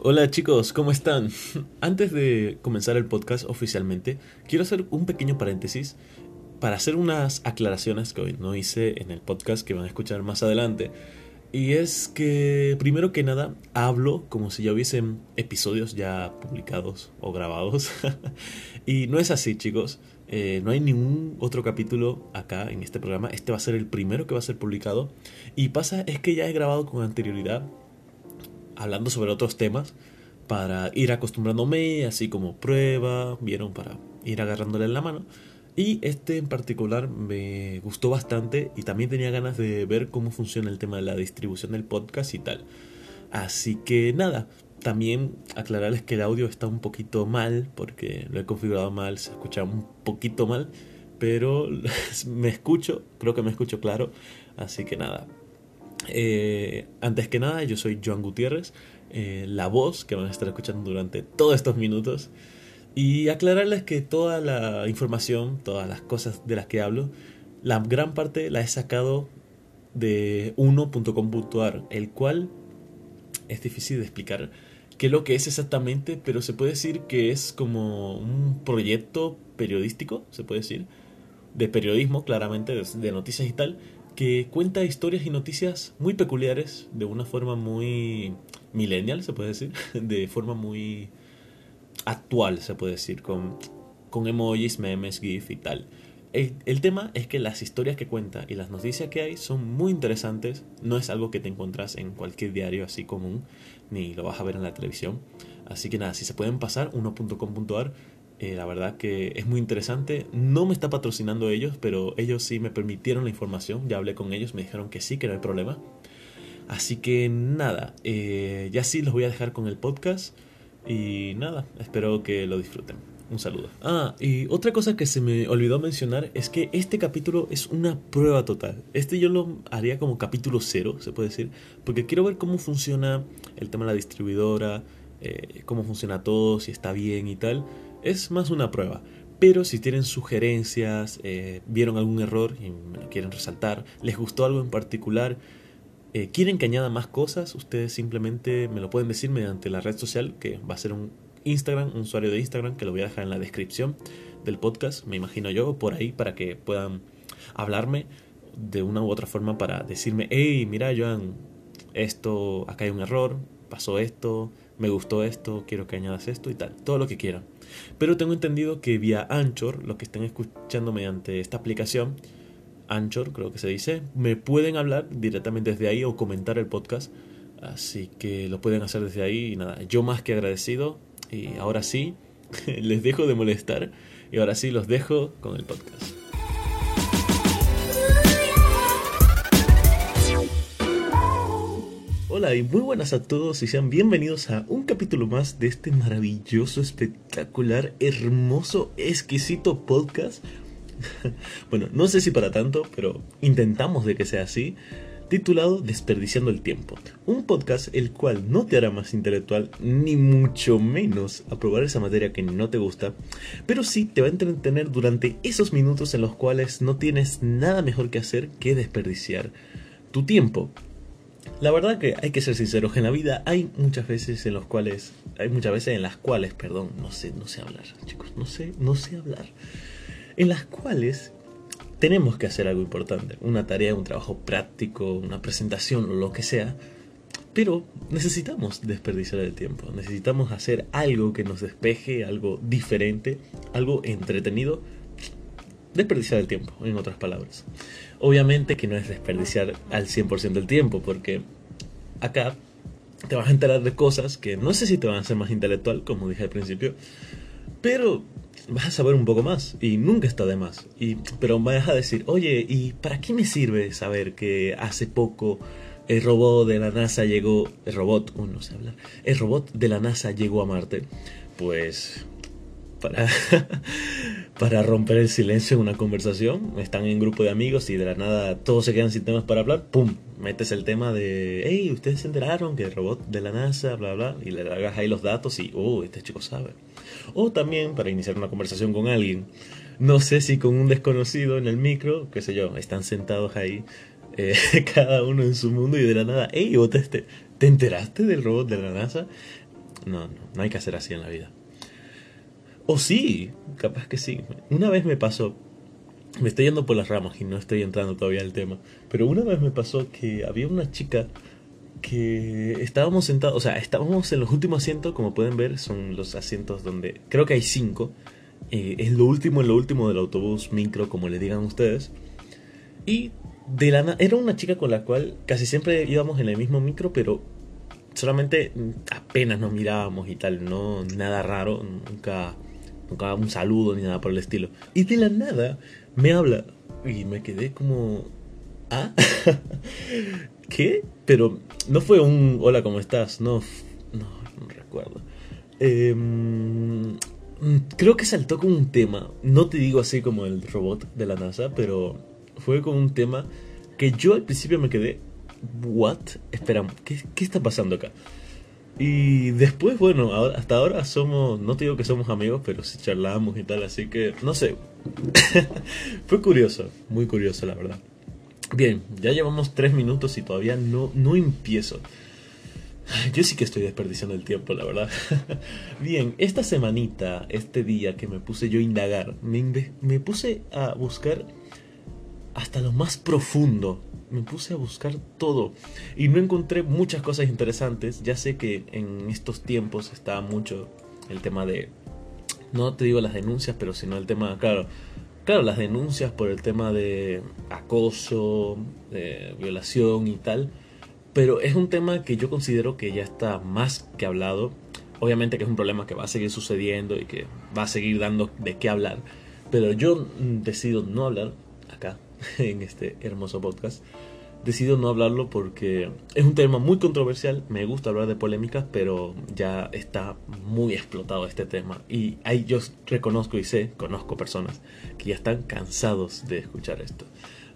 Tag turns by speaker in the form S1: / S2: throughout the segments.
S1: Hola chicos, ¿cómo están? Antes de comenzar el podcast oficialmente, quiero hacer un pequeño paréntesis para hacer unas aclaraciones que hoy no hice en el podcast que van a escuchar más adelante. Y es que, primero que nada, hablo como si ya hubiesen episodios ya publicados o grabados. y no es así, chicos. Eh, no hay ningún otro capítulo acá en este programa. Este va a ser el primero que va a ser publicado. Y pasa es que ya he grabado con anterioridad hablando sobre otros temas para ir acostumbrándome, así como prueba, vieron, para ir agarrándole en la mano. Y este en particular me gustó bastante y también tenía ganas de ver cómo funciona el tema de la distribución del podcast y tal. Así que nada, también aclararles que el audio está un poquito mal porque lo he configurado mal, se escucha un poquito mal, pero me escucho, creo que me escucho claro, así que nada, eh, antes que nada, yo soy Joan Gutiérrez, eh, la voz que van a estar escuchando durante todos estos minutos. Y aclararles que toda la información, todas las cosas de las que hablo, la gran parte la he sacado de uno.com.ar, el cual es difícil de explicar qué es lo que es exactamente, pero se puede decir que es como un proyecto periodístico, se puede decir, de periodismo, claramente, de noticias y tal, que cuenta historias y noticias muy peculiares, de una forma muy millennial, se puede decir, de forma muy actual, se puede decir, con, con emojis, memes, GIF y tal. El, tema es que las historias que cuenta y las noticias que hay son muy interesantes, no es algo que te encuentras en cualquier diario así común, ni lo vas a ver en la televisión. Así que nada, si se pueden pasar, uno.com.ar eh, la verdad que es muy interesante. No me está patrocinando ellos, pero ellos sí me permitieron la información. Ya hablé con ellos, me dijeron que sí, que no hay problema. Así que nada, eh, ya sí los voy a dejar con el podcast. Y nada, espero que lo disfruten. Un saludo. Ah, y otra cosa que se me olvidó mencionar es que este capítulo es una prueba total. Este yo lo haría como capítulo cero, se puede decir, porque quiero ver cómo funciona el tema de la distribuidora, eh, cómo funciona todo, si está bien y tal es más una prueba. Pero si tienen sugerencias, eh, vieron algún error y me lo quieren resaltar, les gustó algo en particular, eh, quieren que añada más cosas, ustedes simplemente me lo pueden decir mediante la red social, que va a ser un Instagram, un usuario de Instagram, que lo voy a dejar en la descripción del podcast, me imagino yo, por ahí, para que puedan hablarme de una u otra forma para decirme, hey, mira Joan, esto, acá hay un error, pasó esto, me gustó esto, quiero que añadas esto y tal, todo lo que quieran. Pero tengo entendido que vía Anchor, los que estén escuchando mediante esta aplicación, Anchor creo que se dice, me pueden hablar directamente desde ahí o comentar el podcast. Así que lo pueden hacer desde ahí y nada, yo más que agradecido. Y ahora sí, les dejo de molestar y ahora sí los dejo con el podcast. Hola y muy buenas a todos y sean bienvenidos a un capítulo más de este maravilloso, espectacular, hermoso, exquisito podcast. bueno, no sé si para tanto, pero intentamos de que sea así, titulado Desperdiciando el Tiempo. Un podcast el cual no te hará más intelectual, ni mucho menos aprobar esa materia que no te gusta, pero sí te va a entretener durante esos minutos en los cuales no tienes nada mejor que hacer que desperdiciar tu tiempo. La verdad que hay que ser sinceros, en la vida hay muchas veces en los cuales, hay muchas veces en las cuales, perdón, no sé, no sé hablar, chicos, no sé, no sé hablar, en las cuales tenemos que hacer algo importante, una tarea, un trabajo práctico, una presentación o lo que sea, pero necesitamos desperdiciar el tiempo, necesitamos hacer algo que nos despeje, algo diferente, algo entretenido, desperdiciar el tiempo, en otras palabras. Obviamente que no es desperdiciar al 100% del tiempo, porque acá te vas a enterar de cosas que no sé si te van a hacer más intelectual, como dije al principio, pero vas a saber un poco más y nunca está de más. Y, pero vas a decir, oye, ¿y para qué me sirve saber que hace poco el robot de la NASA llegó, el robot, uh, no sé hablar, el robot de la NASA llegó a Marte? Pues para, para romper el silencio en una conversación. Están en grupo de amigos y de la nada todos se quedan sin temas para hablar. ¡Pum! Metes el tema de, hey, ustedes se enteraron que el robot de la NASA, bla, bla, y le hagas ahí los datos y, oh, este chico sabe. O también para iniciar una conversación con alguien. No sé si con un desconocido en el micro, qué sé yo, están sentados ahí, eh, cada uno en su mundo y de la nada, hey, ¿te, ¿te enteraste del robot de la NASA? no, no, no hay que hacer así en la vida. O sí, capaz que sí. Una vez me pasó, me estoy yendo por las ramas y no estoy entrando todavía al tema, pero una vez me pasó que había una chica que estábamos sentados, o sea, estábamos en los últimos asientos, como pueden ver, son los asientos donde creo que hay cinco. Eh, es lo último, en lo último del autobús, micro, como le digan ustedes. Y de la era una chica con la cual casi siempre íbamos en el mismo micro, pero solamente apenas nos mirábamos y tal, no nada raro, nunca, nunca un saludo ni nada por el estilo. Y de la nada me habla y me quedé como, ¿ah? ¿Qué? Pero no fue un hola, ¿cómo estás? No, no, no recuerdo. Em, creo que saltó con un tema. No te digo así como el robot de la NASA, pero fue con un tema que yo al principio me quedé. ¿What? Espera, ¿qué, qué está pasando acá? Y después, bueno, hasta ahora somos, no te digo que somos amigos, pero sí charlamos y tal, así que, no sé. Fue curioso, muy curioso, la verdad. Bien, ya llevamos tres minutos y todavía no, no empiezo. Yo sí que estoy desperdiciando el tiempo, la verdad. Bien, esta semanita, este día que me puse yo a indagar, me, me puse a buscar hasta lo más profundo. Me puse a buscar todo y no encontré muchas cosas interesantes. Ya sé que en estos tiempos está mucho el tema de, no te digo las denuncias, pero sino el tema, claro, claro, las denuncias por el tema de acoso, violación y tal, pero es un tema que yo considero que ya está más que hablado. Obviamente que es un problema que va a seguir sucediendo y que va a seguir dando de qué hablar, pero yo decido no hablar acá en este hermoso podcast decido no hablarlo porque es un tema muy controversial, me gusta hablar de polémicas, pero ya está muy explotado este tema. Y ahí yo reconozco y sé, conozco personas que ya están cansados de escuchar esto.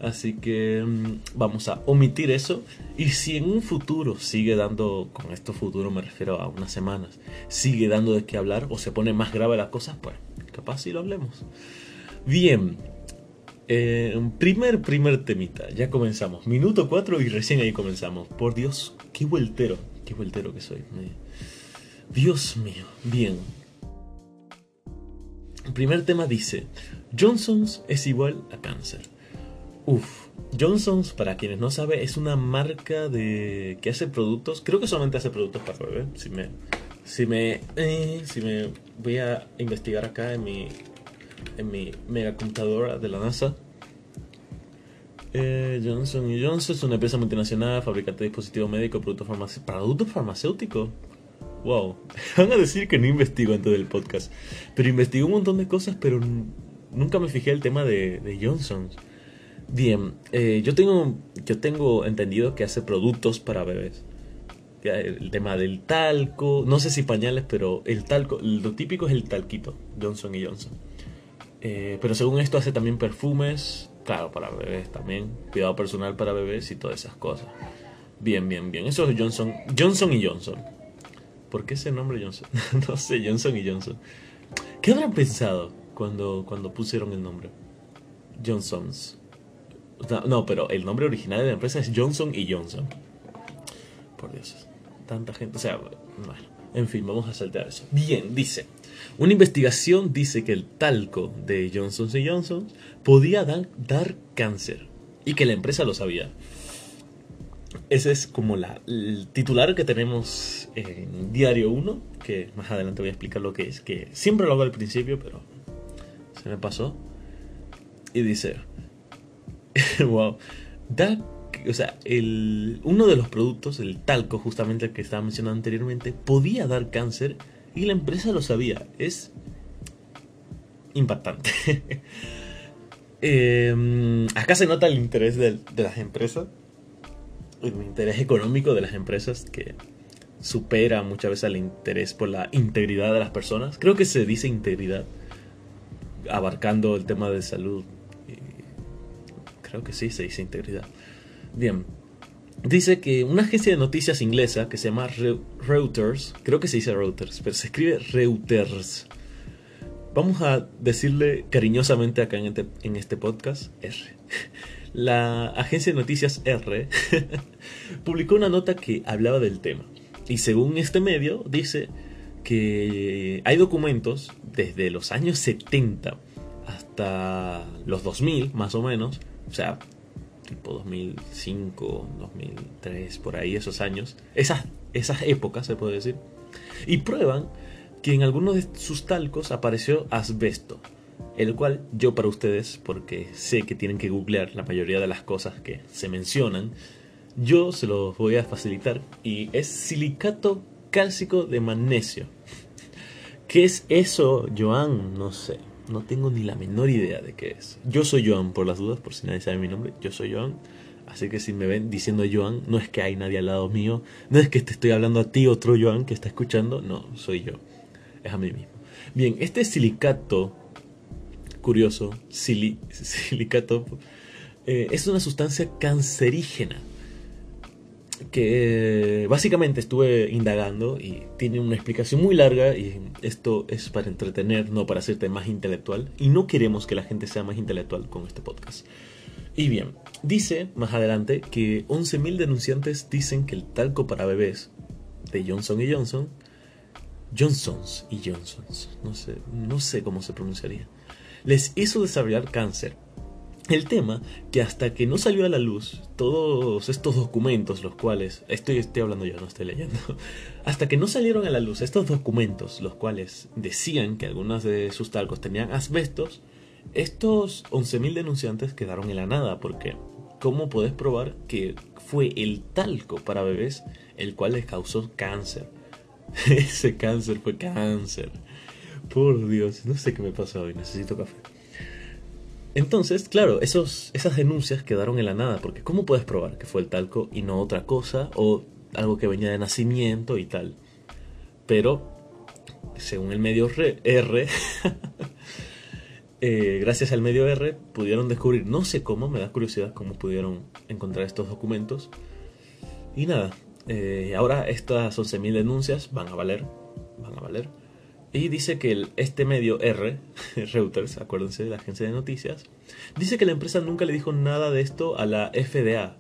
S1: Así que mm, vamos a omitir eso. Y si en un futuro sigue dando, con esto futuro me refiero a unas semanas, sigue dando de qué hablar o se pone más grave la cosa, pues capaz si lo hablemos. Bien, eh, primer, primer temita. Ya comenzamos. Minuto 4 y recién ahí comenzamos. Por Dios, qué vueltero. Qué vueltero que soy. Dios mío. Bien. Primer tema dice: Johnson's es igual a cáncer. Uf. Johnson's, para quienes no saben, es una marca de que hace productos. Creo que solamente hace productos para bebé. Si me, si me, eh, si me voy a investigar acá en mi en mi mega computadora de la NASA. Eh, Johnson Johnson es una empresa multinacional, fabricante de dispositivos médicos, productos. ¿Productos farmacéuticos? Wow. Van a decir que no investigo antes del podcast. Pero investigo un montón de cosas, pero nunca me fijé el tema de, Johnson. Bien, eh, yo, tengo, yo tengo entendido que hace productos para bebés. El tema del talco, no sé si pañales, pero el talco, lo típico es el talquito, Johnson Johnson. Eh, pero según esto hace también perfumes, claro, para bebés también, cuidado personal para bebés y todas esas cosas. Bien, bien, bien. Eso es Johnson, Johnson y Johnson. ¿Por qué ese nombre Johnson? no sé, Johnson y Johnson. ¿Qué habrán pensado cuando, cuando pusieron el nombre? Johnson's. No, pero el nombre original de la empresa es Johnson y Johnson. Por Dios, tanta gente. O sea, bueno, en fin, vamos a saltar eso. Bien, dice. Una investigación dice que el talco de Johnson Johnson podía dar, cáncer y que la empresa lo sabía. Ese es como la, el titular que tenemos en Diario 1, que más adelante voy a explicar lo que es, que siempre lo hago al principio, pero se me pasó. Y dice, wow, da, o sea, el, uno de los productos, el talco justamente el que estaba mencionando anteriormente, podía dar cáncer y la empresa lo sabía. Es impactante. Em, acá se nota el interés de, las empresas, el interés económico de las empresas que supera muchas veces el interés por la integridad de las personas. Creo que se dice integridad, abarcando el tema de salud. Creo que sí, se dice integridad. Bien, dice que una agencia de noticias inglesa que se llama Reuters, creo que se dice Reuters, pero se escribe Reuters. Vamos a decirle cariñosamente acá en este, en este podcast R. La agencia de noticias R publicó una nota que hablaba del tema. Y según este medio, dice, que hay documentos desde los años 70 hasta los 2000, más o menos, o sea, tipo 2005, 2003, por ahí esos años, esas, esas épocas se puede decir, y prueban que en algunos de sus talcos apareció asbesto, el cual yo para ustedes, porque sé que tienen que googlear la mayoría de las cosas que se mencionan, yo se los voy a facilitar y es silicato cálcico de magnesio. ¿Qué es eso, Joan? No sé. No tengo ni la menor idea de qué es. Yo soy Joan, por las dudas, por si nadie sabe mi nombre. Yo soy Joan. Así que si me ven diciendo Joan, no es que hay nadie al lado mío. No es que te estoy hablando a ti, otro Joan, que está escuchando. No, soy yo. Es a mí mismo. Bien, este silicato, curioso, silicato, eh, es una sustancia cancerígena que básicamente estuve indagando y tiene una explicación muy larga y esto es para entretener, no para hacerte más intelectual y no queremos que la gente sea más intelectual con este podcast. Y bien, dice más adelante que 11.000 denunciantes dicen que el talco para bebés de Johnson y Johnson, Johnsons y Johnsons, no sé, no sé cómo se pronunciaría, les hizo desarrollar cáncer el tema que hasta que no salió a la luz todos estos documentos, los cuales estoy, hablando yo, no estoy leyendo, hasta que no salieron a la luz estos documentos, los cuales decían que algunos de sus talcos tenían asbestos, estos 11.000 denunciantes quedaron en la nada, porque ¿cómo puedes probar que fue el talco para bebés el cual les causó cáncer? Ese cáncer fue cáncer. Por Dios, no sé qué me pasa hoy, necesito café. Entonces, claro, esos, esas denuncias quedaron en la nada, porque ¿cómo puedes probar que fue el talco y no otra cosa o algo que venía de nacimiento y tal? Pero, según el medio R, eh, gracias al medio R, pudieron descubrir, no sé cómo, me da curiosidad cómo pudieron encontrar estos documentos. Y nada, eh, ahora estas 11.000 denuncias van a valer, van a valer y dice que este medio R, Reuters, acuérdense de la agencia de noticias, dice que la empresa nunca le dijo nada de esto a la FDA,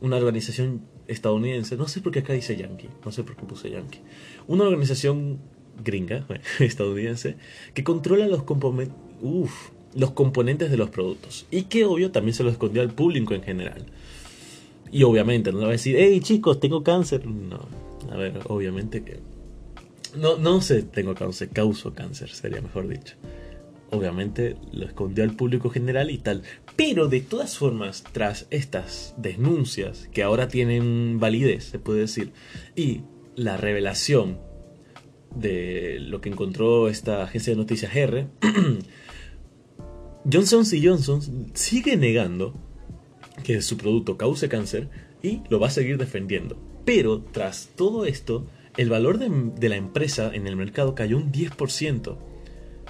S1: una organización estadounidense, no sé por qué acá dice Yankee, no sé por qué puse Yankee, una organización gringa, estadounidense, que controla los, los componentes de los productos y que obvio también se lo escondió al público en general. Y obviamente no le va a decir, hey chicos, tengo cáncer. No, a ver, obviamente que no, no sé, tengo cáncer, causo cáncer, sería mejor dicho. Obviamente lo escondió al público general y tal. Pero de todas formas, tras estas denuncias, que ahora tienen validez, se puede decir, y la revelación de lo que encontró esta agencia de noticias R, Johnson Johnson sigue negando que su producto cause cáncer y lo va a seguir defendiendo. Pero tras todo esto, el valor de, la empresa en el mercado cayó un 10%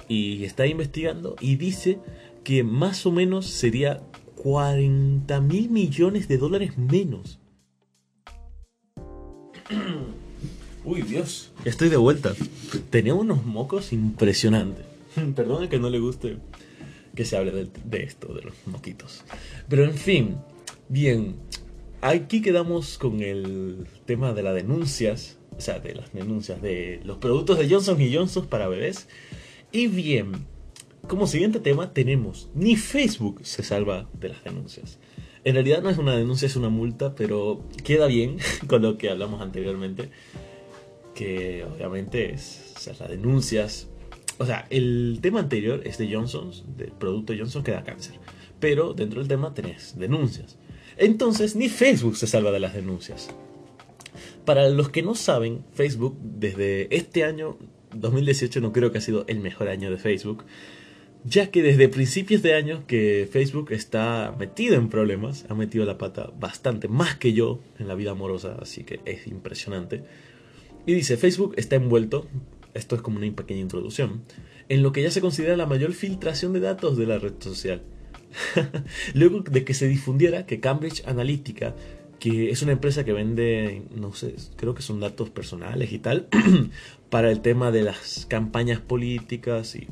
S1: y está investigando y dice que más o menos sería 40 mil millones de dólares menos. Uy, Dios. Estoy de vuelta. Tenía unos mocos impresionantes. Perdone que no le guste que se hable de, de, esto, de los moquitos. Pero en fin, bien. Aquí quedamos con el tema de las denuncias o sea, de las denuncias de los productos de Johnson Johnson para bebés. Y bien, como siguiente tema tenemos, ni Facebook se salva de las denuncias. En realidad no es una denuncia, es una multa, pero queda bien con lo que hablamos anteriormente, que obviamente es, las denuncias, o sea, el tema anterior es de Johnson, del producto Johnson que da cáncer, pero dentro del tema tenés denuncias. Entonces, ni Facebook se salva de las denuncias. Para los que no saben, Facebook desde este año 2018 no creo que ha sido el mejor año de Facebook, ya que desde principios de año que Facebook está metido en problemas, ha metido la pata bastante, más que yo en la vida amorosa, así que es impresionante. Y dice, Facebook está envuelto, esto es como una pequeña introducción, en lo que ya se considera la mayor filtración de datos de la red social. Luego de que se difundiera que Cambridge Analytica que es una empresa que vende, no sé, creo que son datos personales y tal, para el tema de las campañas políticas y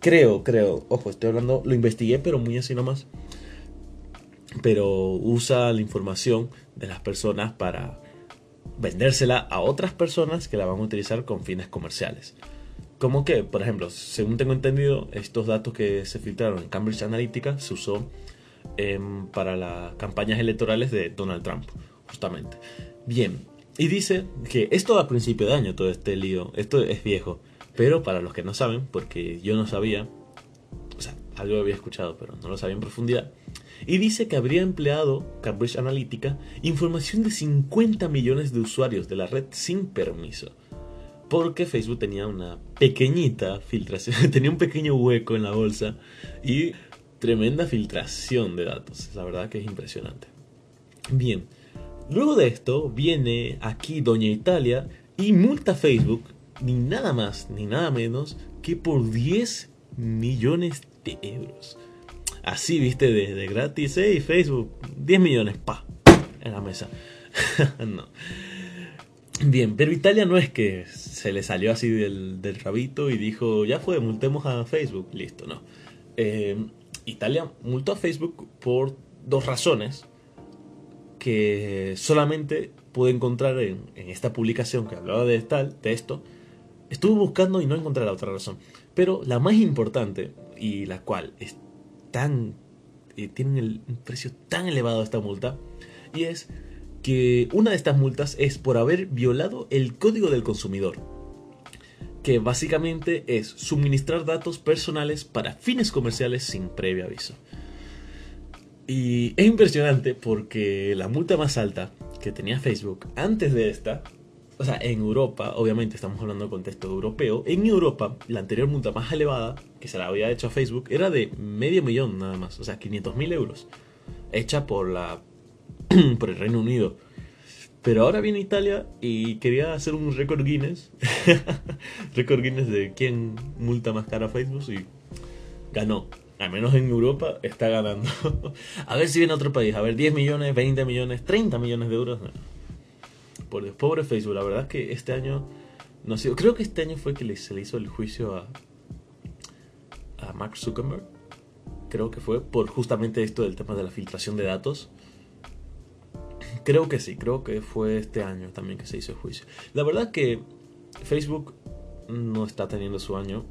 S1: creo, creo, ojo, estoy hablando, lo investigué, pero muy así nomás, pero usa la información de las personas para vendérsela a otras personas que la van a utilizar con fines comerciales. Como que, por ejemplo, según tengo entendido, estos datos que se filtraron en Cambridge Analytica se usó em, para las campañas electorales de Donald Trump, justamente. Bien, y dice que esto a principio de año, todo este lío, esto es viejo, pero para los que no saben, porque yo no sabía, o sea, algo había escuchado, pero no lo sabía en profundidad, y dice que habría empleado Cambridge Analytica información de 50 millones de usuarios de la red sin permiso. Porque Facebook tenía una pequeñita filtración, tenía un pequeño hueco en la bolsa y tremenda filtración de datos. La verdad que es impresionante. Bien, luego de esto viene aquí Doña Italia y multa Facebook ni nada más ni nada menos que por 10 millones de euros. Así, viste, de, gratis, hey, Facebook, 10 millones, pa, en la mesa. no. Bien, pero Italia no es que se le salió así del, rabito y dijo, ya fue, multemos a Facebook, listo, no. Eh, Italia multó a Facebook por dos razones que solamente pude encontrar en, esta publicación que hablaba de, tal, de esto. Estuve buscando y no encontré la otra razón. Pero la más importante y la cual es tan... Eh, tiene un precio tan elevado esta multa y es que una de estas multas es por haber violado el código del consumidor, que básicamente es suministrar datos personales para fines comerciales sin previo aviso. Y es impresionante porque la multa más alta que tenía Facebook antes de esta, o sea, en Europa, obviamente estamos hablando de contexto europeo, en Europa la anterior multa más elevada que se la había hecho a Facebook era de medio millón nada más, o sea, 500 mil euros, hecha por la por el Reino Unido. Pero ahora viene Italia y quería hacer un récord Guinness. récord Guinness de quién multa más cara a Facebook y ganó. Al menos en Europa está ganando. a ver si viene otro país. A ver, 10 millones, 20 millones, 30 millones de euros. Por el pobre Facebook. La verdad es que este año no sido. Creo que este año fue que se le hizo el juicio a, a Mark Zuckerberg. Creo que fue por justamente esto del tema de la filtración de datos. Creo que sí, creo que fue este año también que se hizo el juicio. La verdad que Facebook no está teniendo su año.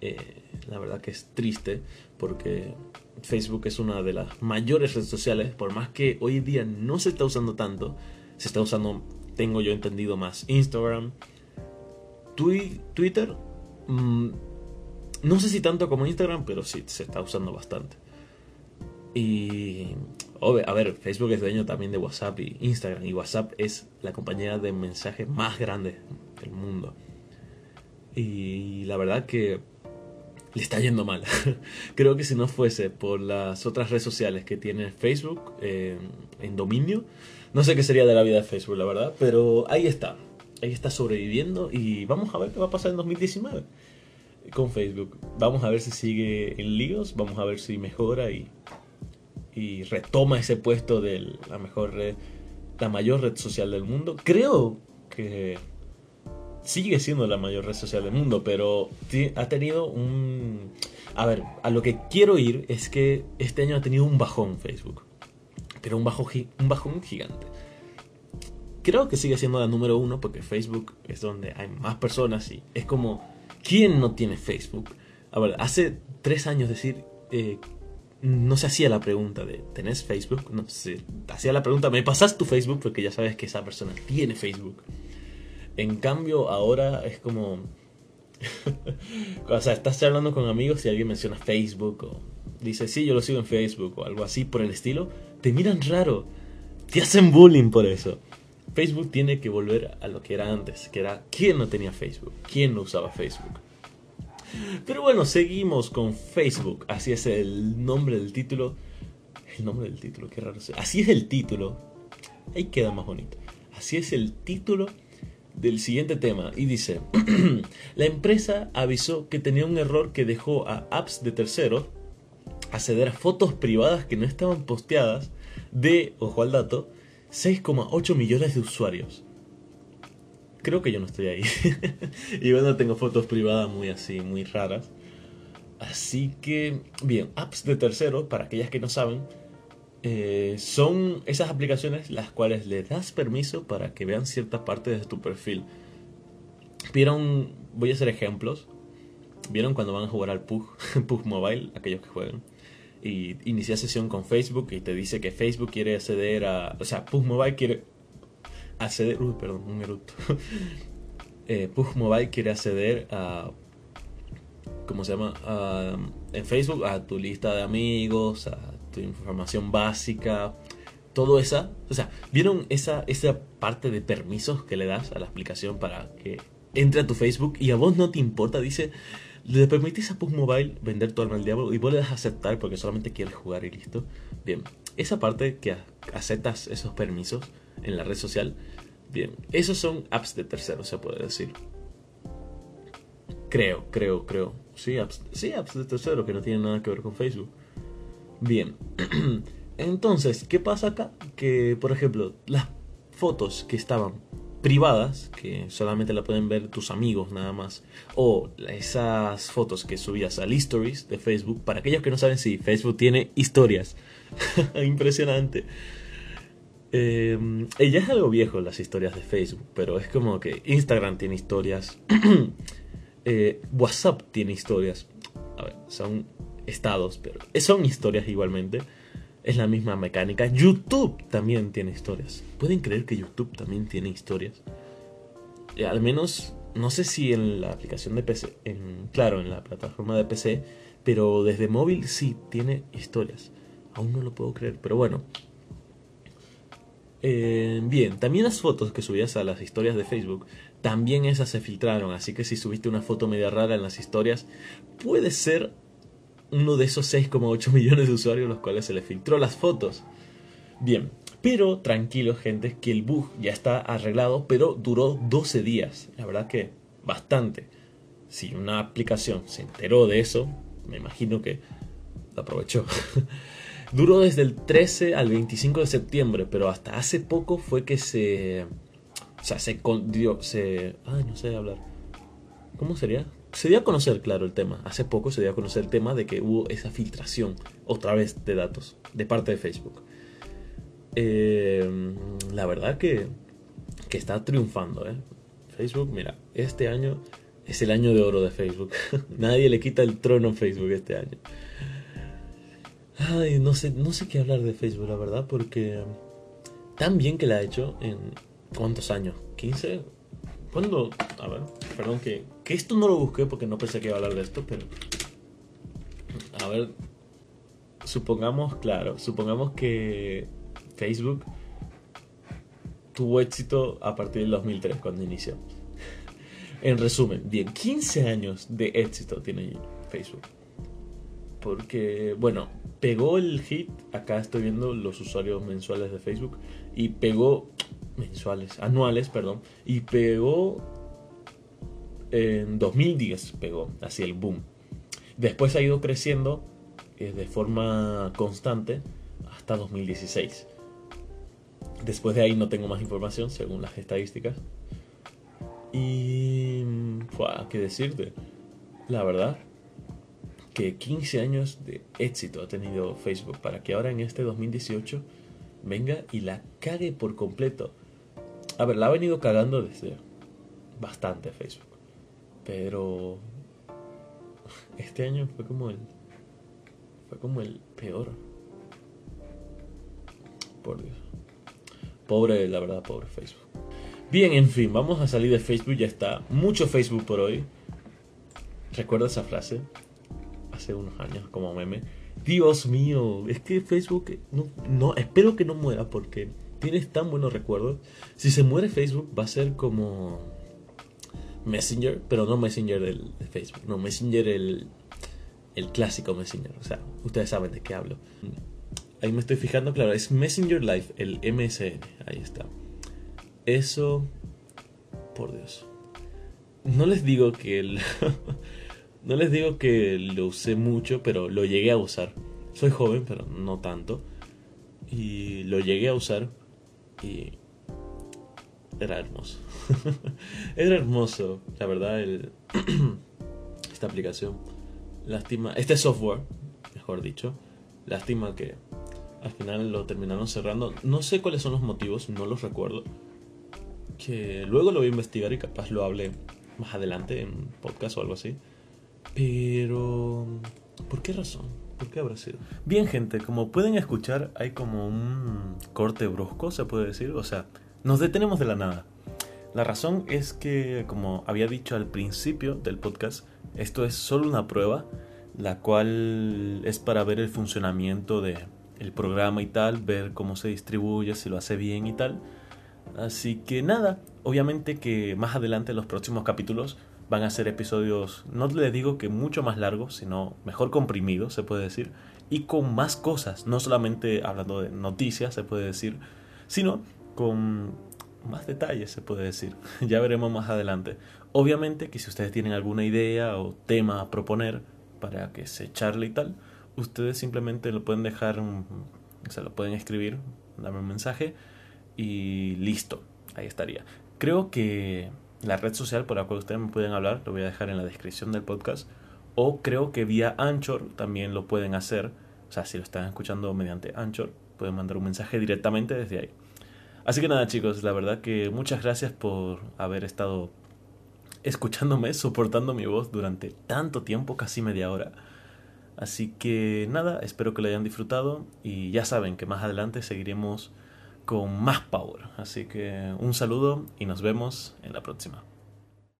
S1: Eh, la verdad que es triste porque Facebook es una de las mayores redes sociales, por más que hoy día no se está usando tanto, se está usando, tengo yo entendido más, Instagram, Twitter, mm, no sé si tanto como Instagram, pero sí se está usando bastante. Y a ver, Facebook es dueño también de WhatsApp y Instagram. Y WhatsApp es la compañía de mensajes más grande del mundo. Y la verdad que le está yendo mal. Creo que si no fuese por las otras redes sociales que tiene Facebook eh, en dominio, no sé qué sería de la vida de Facebook, la verdad. Pero ahí está. Ahí está sobreviviendo y vamos a ver qué va a pasar en 2019 con Facebook. Vamos a ver si sigue en líos, vamos a ver si mejora y y retoma ese puesto de la mejor red, la mayor red social del mundo. Creo que sigue siendo la mayor red social del mundo, pero ha tenido un... A ver, a lo que quiero ir es que este año ha tenido un bajón Facebook, pero un, un bajón gigante. Creo que sigue siendo la número uno porque Facebook es donde hay más personas y es como, ¿quién no tiene Facebook? A ver, hace tres años decir eh, no se hacía la pregunta de ¿tenés Facebook? No, se hacía la pregunta, ¿me pasas tu Facebook? Porque ya sabes que esa persona tiene Facebook. En cambio, ahora es como... o sea, estás hablando con amigos y alguien menciona Facebook o dice, sí, yo lo sigo en Facebook o algo así por el estilo, te miran raro, te hacen bullying por eso. Facebook tiene que volver a lo que era antes, que era quién no tenía Facebook, quién no usaba Facebook. Pero bueno, seguimos con Facebook. Así es el nombre del título. El nombre del título, qué raro. Así es el título. Ahí queda más bonito. Así es el título del siguiente tema. Y dice, la empresa avisó que tenía un error que dejó a apps de terceros acceder a fotos privadas que no estaban posteadas de, ojo al dato, 6,8 millones de usuarios. Creo que yo no estoy ahí. y bueno, tengo fotos privadas muy así, muy raras. Así que, bien, apps de terceros, para aquellas que no saben, eh, son esas aplicaciones las cuales le das permiso para que vean cierta parte de tu perfil. Vieron, voy a hacer ejemplos. Vieron cuando van a jugar al PUG, PUG Mobile, aquellos que juegan. Y inicia sesión con Facebook y te dice que Facebook quiere acceder a. O sea, PUG Mobile quiere acceder. Perdón, un eructo. eh, Mobile quiere acceder a. ¿Cómo se llama? en Facebook a tu lista de amigos, a tu información básica, todo esa, o sea, ¿vieron esa, esa parte de permisos que le das a la aplicación para que entre a tu Facebook y a vos no te importa? Dice, le permitís a Push Mobile vender tu alma al diablo y vos le das a aceptar porque solamente quieres jugar y listo. Bien, esa parte que aceptas esos permisos en la red social, bien, esos son apps de terceros, se puede decir. Creo, creo, creo. Sí, apps, sí, apps de terceros que no tienen nada que ver con Facebook. Bien, entonces, ¿qué pasa acá? Que, por ejemplo, las fotos que estaban privadas, que solamente la pueden ver tus amigos nada más, o esas fotos que subías al Stories de Facebook, para aquellos que no saben si Facebook tiene historias, impresionante. Eh, ya es algo viejo las historias de Facebook, pero es como que Instagram tiene historias, eh, WhatsApp tiene historias, a ver, son estados, pero son historias igualmente. Es la misma mecánica. YouTube también tiene historias. ¿Pueden creer que YouTube también tiene historias? Eh, al menos, no sé si en la aplicación de PC, claro, en la plataforma de PC, pero desde móvil sí tiene historias. Aún no lo puedo creer, pero bueno. Eh, bien, también las fotos que subías a las historias de Facebook, también esas se filtraron, así que si subiste una foto media rara en las historias, puede ser uno de esos 6,8 millones de usuarios los cuales se le filtró las fotos. Bien, pero tranquilos gente, que el bug ya está arreglado, pero duró 12 días. La verdad que bastante. Si una aplicación se enteró de eso, me imagino que aprovechó. duró desde el 13 al 25 de septiembre, pero hasta hace poco fue que se... O sea, se... Dio, se ay, no sé hablar. ¿Cómo sería? se dio a conocer, claro, el tema. Hace poco se dio a conocer el tema de que hubo esa filtración otra vez de datos de parte de Facebook. Eh, la verdad que, que está triunfando, ¿eh? Facebook, mira, este año es el año de oro de Facebook. Nadie le quita el trono a Facebook este año. Ay, no sé, no sé qué hablar de Facebook, la verdad, porque tan bien que la ha hecho en cuántos años, 15, ¿Cuándo? A ver, perdón que, que esto no lo busqué porque no pensé que iba a hablar de esto, pero... A ver, supongamos, claro, supongamos que Facebook tuvo éxito a partir del 2003 cuando inició. En resumen, bien, 15 años de éxito tiene Facebook. Porque, bueno, pegó el hit, acá estoy viendo los usuarios mensuales de Facebook, y pegó mensuales, anuales, perdón, y pegó en 2010, pegó así el boom. Después ha ido creciendo eh, de forma constante hasta 2016. Después de ahí no tengo más información según las estadísticas. Y... ¿Qué decirte? La verdad que 15 años de éxito ha tenido Facebook para que ahora en este 2018 venga y la cague por completo. A ver, la ha venido cagando desde bastante Facebook. Pero este año fue como el fue como el peor. Por Dios. Pobre, la verdad, pobre Facebook. Bien, en fin, vamos a salir de Facebook, ya está. Mucho Facebook por hoy. Recuerda esa frase hace unos años como meme. Dios mío, es que Facebook no, no espero que no muera porque tienes tan buenos recuerdos. Si se muere Facebook va a ser como Messenger, pero no Messenger del, de Facebook, no Messenger el, el clásico Messenger. O sea, ustedes saben de qué hablo. Ahí me estoy fijando, claro, es Messenger Live, el MSN, ahí está. Eso, por Dios. No les digo que el... no les digo que lo usé mucho, pero lo llegué a usar. Soy joven, pero no tanto. Y lo llegué a usar y era hermoso. era hermoso, la verdad, el esta aplicación. Lástima, este software, mejor dicho, lástima que al final lo terminaron cerrando. No sé cuáles son los motivos, no los recuerdo. Que luego lo voy a investigar y capaz lo hable más adelante en podcast o algo así. Pero... ¿Por qué razón? ¿Por qué habrá sido? Bien gente, como pueden escuchar hay como un corte brusco, se puede decir. O sea, nos detenemos de la nada. La razón es que, como había dicho al principio del podcast, esto es solo una prueba, la cual es para ver el funcionamiento de el programa y tal, ver cómo se distribuye, si lo hace bien y tal. Así que nada, obviamente que más adelante en los próximos capítulos van a ser episodios, no le digo que mucho más largos, sino mejor comprimidos, se puede decir, y con más cosas, no solamente hablando de noticias, se puede decir, sino con más detalles, se puede decir. ya veremos más adelante. Obviamente que si ustedes tienen alguna idea o tema a proponer para que se charle y tal, ustedes simplemente lo pueden dejar, se lo pueden escribir, darme un mensaje y listo, ahí estaría. Creo que la red social por la cual ustedes me pueden hablar, lo voy a dejar en la descripción del podcast, o creo que vía Anchor también lo pueden hacer, o sea, si lo están escuchando mediante Anchor, pueden mandar un mensaje directamente desde ahí. Así que nada chicos, la verdad que muchas gracias por haber estado escuchándome, soportando mi voz durante tanto tiempo, casi media hora. Así que nada, espero que lo hayan disfrutado y ya saben que más adelante seguiremos con más power. Así que un saludo y nos vemos en la próxima.